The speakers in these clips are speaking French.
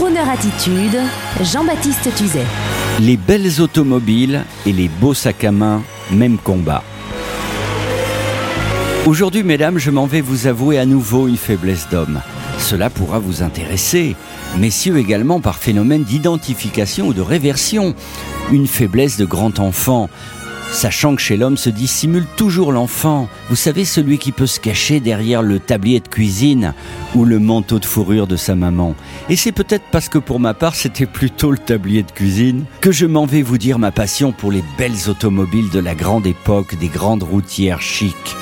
Bonheur Attitude, Jean-Baptiste Tuzet. Les belles automobiles et les beaux sacs à main, même combat. Aujourd'hui, mesdames, je m'en vais vous avouer à nouveau une faiblesse d'homme. Cela pourra vous intéresser. Messieurs également par phénomène d'identification ou de réversion. Une faiblesse de grand enfant. Sachant que chez l'homme se dissimule toujours l'enfant, vous savez celui qui peut se cacher derrière le tablier de cuisine ou le manteau de fourrure de sa maman. Et c'est peut-être parce que pour ma part c'était plutôt le tablier de cuisine que je m'en vais vous dire ma passion pour les belles automobiles de la grande époque des grandes routières chics.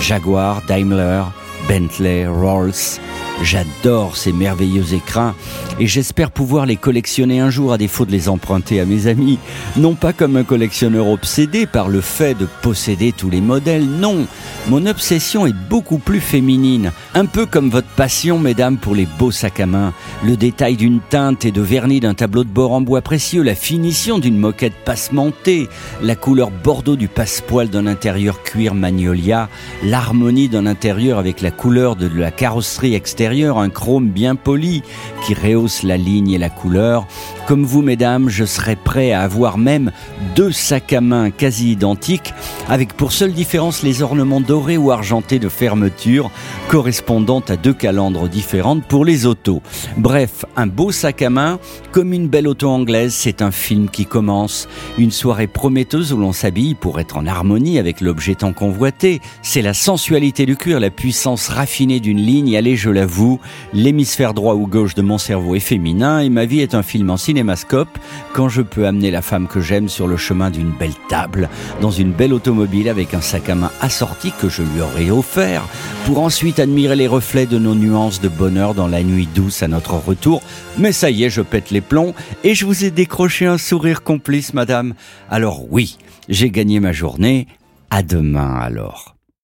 Jaguar, Daimler, Bentley, Rolls, J'adore ces merveilleux écrins et j'espère pouvoir les collectionner un jour à défaut de les emprunter à mes amis. Non pas comme un collectionneur obsédé par le fait de posséder tous les modèles, non. Mon obsession est beaucoup plus féminine, un peu comme votre passion, mesdames, pour les beaux sacs à main. Le détail d'une teinte et de vernis d'un tableau de bord en bois précieux, la finition d'une moquette passementée, la couleur bordeaux du passepoil d'un intérieur cuir magnolia, l'harmonie d'un intérieur avec la couleur de la carrosserie extérieure un chrome bien poli qui rehausse la ligne et la couleur. Comme vous, mesdames, je serais prêt à avoir même deux sacs à main quasi identiques, avec pour seule différence les ornements dorés ou argentés de fermeture, correspondant à deux calandres différentes pour les autos. Bref, un beau sac à main, comme une belle auto anglaise, c'est un film qui commence. Une soirée prometteuse où l'on s'habille pour être en harmonie avec l'objet tant convoité. C'est la sensualité du cuir, la puissance raffinée d'une ligne. Allez, je l'avoue, l'hémisphère droit ou gauche de mon cerveau est féminin et ma vie est un film en cinémascope quand je peux amener la femme que j'aime sur le chemin d'une belle table, dans une belle automobile avec un sac à main assorti que je lui aurais offert, pour ensuite admirer les reflets de nos nuances de bonheur dans la nuit douce à notre retour. Mais ça y est, je pète les plombs et je vous ai décroché un sourire complice, madame. Alors oui, j'ai gagné ma journée. À demain alors.